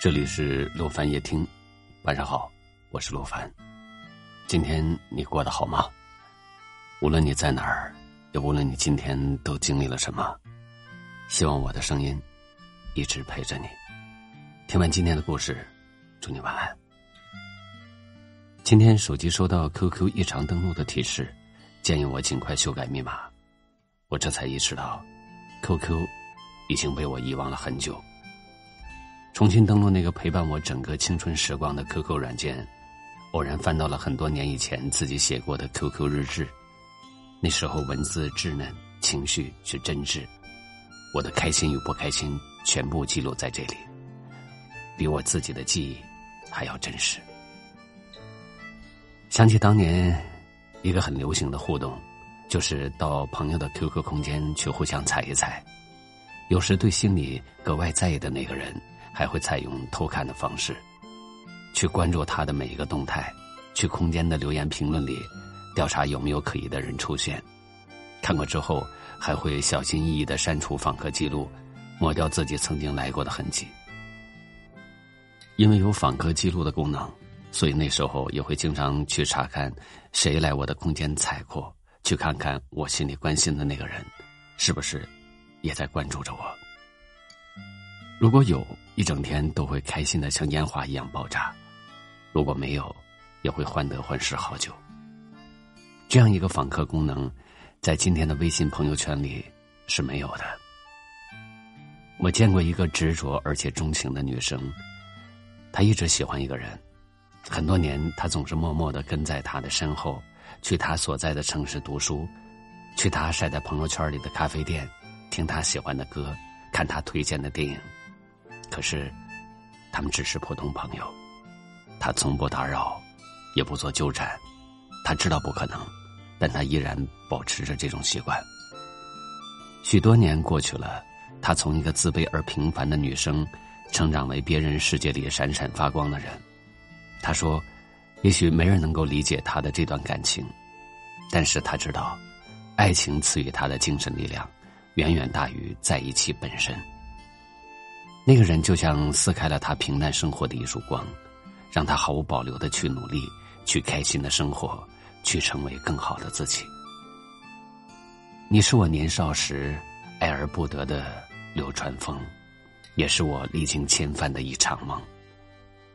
这里是陆凡夜听，晚上好，我是陆凡。今天你过得好吗？无论你在哪儿，也无论你今天都经历了什么，希望我的声音一直陪着你。听完今天的故事，祝你晚安。今天手机收到 QQ 异常登录的提示，建议我尽快修改密码。我这才意识到，QQ 已经被我遗忘了很久。重新登录那个陪伴我整个青春时光的 QQ 软件，偶然翻到了很多年以前自己写过的 QQ 日志。那时候文字稚嫩，情绪是真挚，我的开心与不开心全部记录在这里，比我自己的记忆还要真实。想起当年一个很流行的互动，就是到朋友的 QQ 空间去互相踩一踩，有时对心里格外在意的那个人。还会采用偷看的方式，去关注他的每一个动态，去空间的留言评论里调查有没有可疑的人出现。看过之后，还会小心翼翼的删除访客记录，抹掉自己曾经来过的痕迹。因为有访客记录的功能，所以那时候也会经常去查看谁来我的空间踩过，去看看我心里关心的那个人，是不是也在关注着我。如果有一整天都会开心的像烟花一样爆炸，如果没有，也会患得患失好久。这样一个访客功能，在今天的微信朋友圈里是没有的。我见过一个执着而且钟情的女生，她一直喜欢一个人，很多年，她总是默默的跟在他的身后，去他所在的城市读书，去他晒在朋友圈里的咖啡店，听他喜欢的歌，看他推荐的电影。可是，他们只是普通朋友，他从不打扰，也不做纠缠。他知道不可能，但他依然保持着这种习惯。许多年过去了，他从一个自卑而平凡的女生，成长为别人世界里闪闪发光的人。他说：“也许没人能够理解他的这段感情，但是他知道，爱情赐予他的精神力量，远远大于在一起本身。”那个人就像撕开了他平淡生活的一束光，让他毫无保留的去努力，去开心的生活，去成为更好的自己。你是我年少时爱而不得的流川枫，也是我历经千帆的一场梦。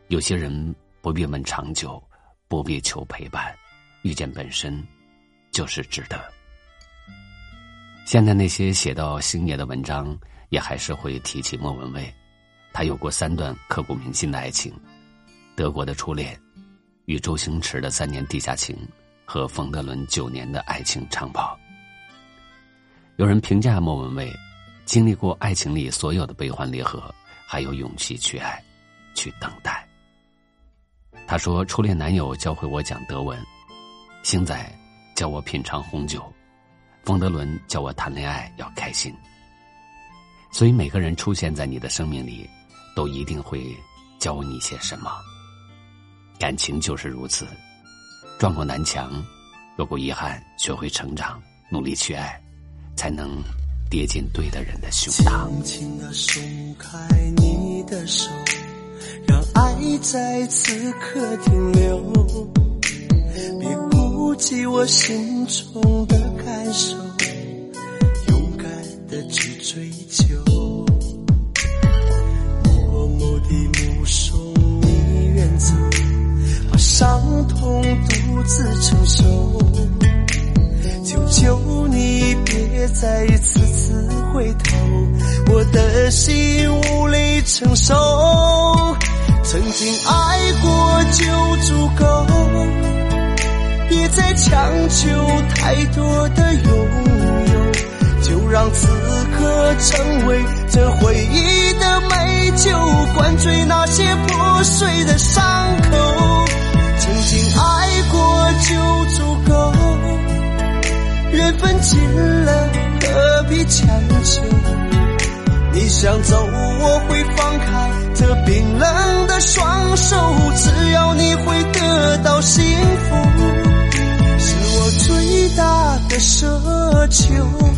有些人不必问长久，不必求陪伴，遇见本身就是值得。现在那些写到星爷的文章。也还是会提起莫文蔚，他有过三段刻骨铭心的爱情：德国的初恋，与周星驰的三年地下情，和冯德伦九年的爱情长跑。有人评价莫文蔚，经历过爱情里所有的悲欢离合，还有勇气去爱，去等待。他说：“初恋男友教会我讲德文，星仔教我品尝红酒，冯德伦教我谈恋爱要开心。”所以，每个人出现在你的生命里，都一定会教你些什么。感情就是如此，撞过南墙，有过遗憾，学会成长，努力去爱，才能跌进对的人的胸膛。轻轻的松开你的手，让爱在此刻停留，别顾及我心中的感受。的去追求，默默地目送你远走，把伤痛独自承受。求求你别再一次次回头，我的心无力承受。曾经爱过就足够，别再强求太多的拥有。就让此刻成为这回忆的美酒，灌醉那些破碎的伤口。曾经爱过就足够，缘分尽了何必强求？你想走，我会放开这冰冷的双手，只要你会得到幸福，奢求。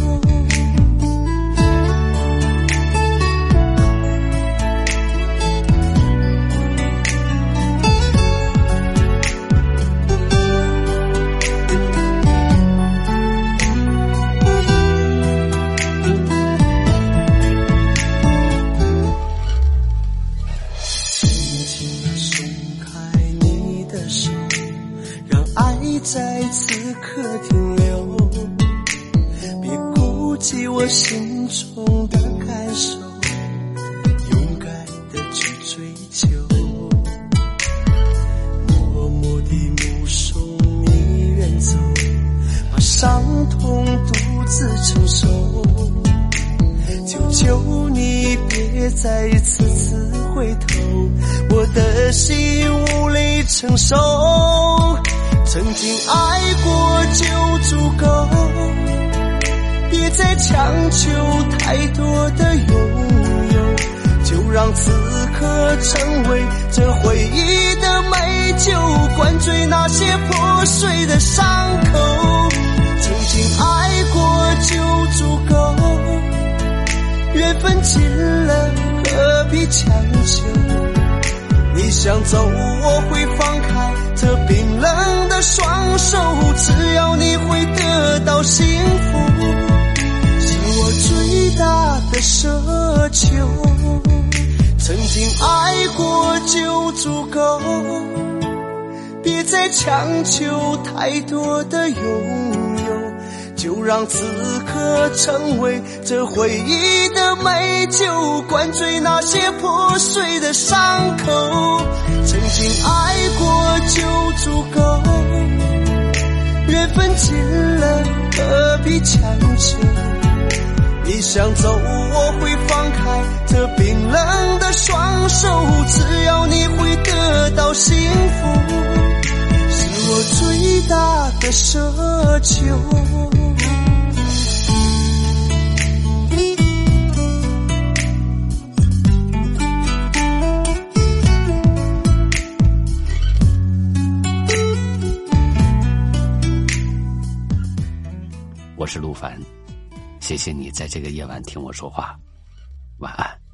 我心中的感受，勇敢的去追求，默默地目送你远走，把伤痛独自承受。求求你别再一次次回头，我的心无力承受。曾经爱过就，再强求太多的拥有，就让此刻成为这回忆的美酒，灌醉那些破碎的伤口。曾经爱过就足够，缘分尽了何必强求？你想走，我会放开这冰冷的双再强求太多的拥有。就让此刻成为这回忆的美酒，灌醉那些破碎的伤口。曾经爱过就足够，缘分尽了何必强求？你想走，我会放开这冰冷的双手，只要你会得到幸福，的奢求。我是陆凡，谢谢你在这个夜晚听我说话，晚安。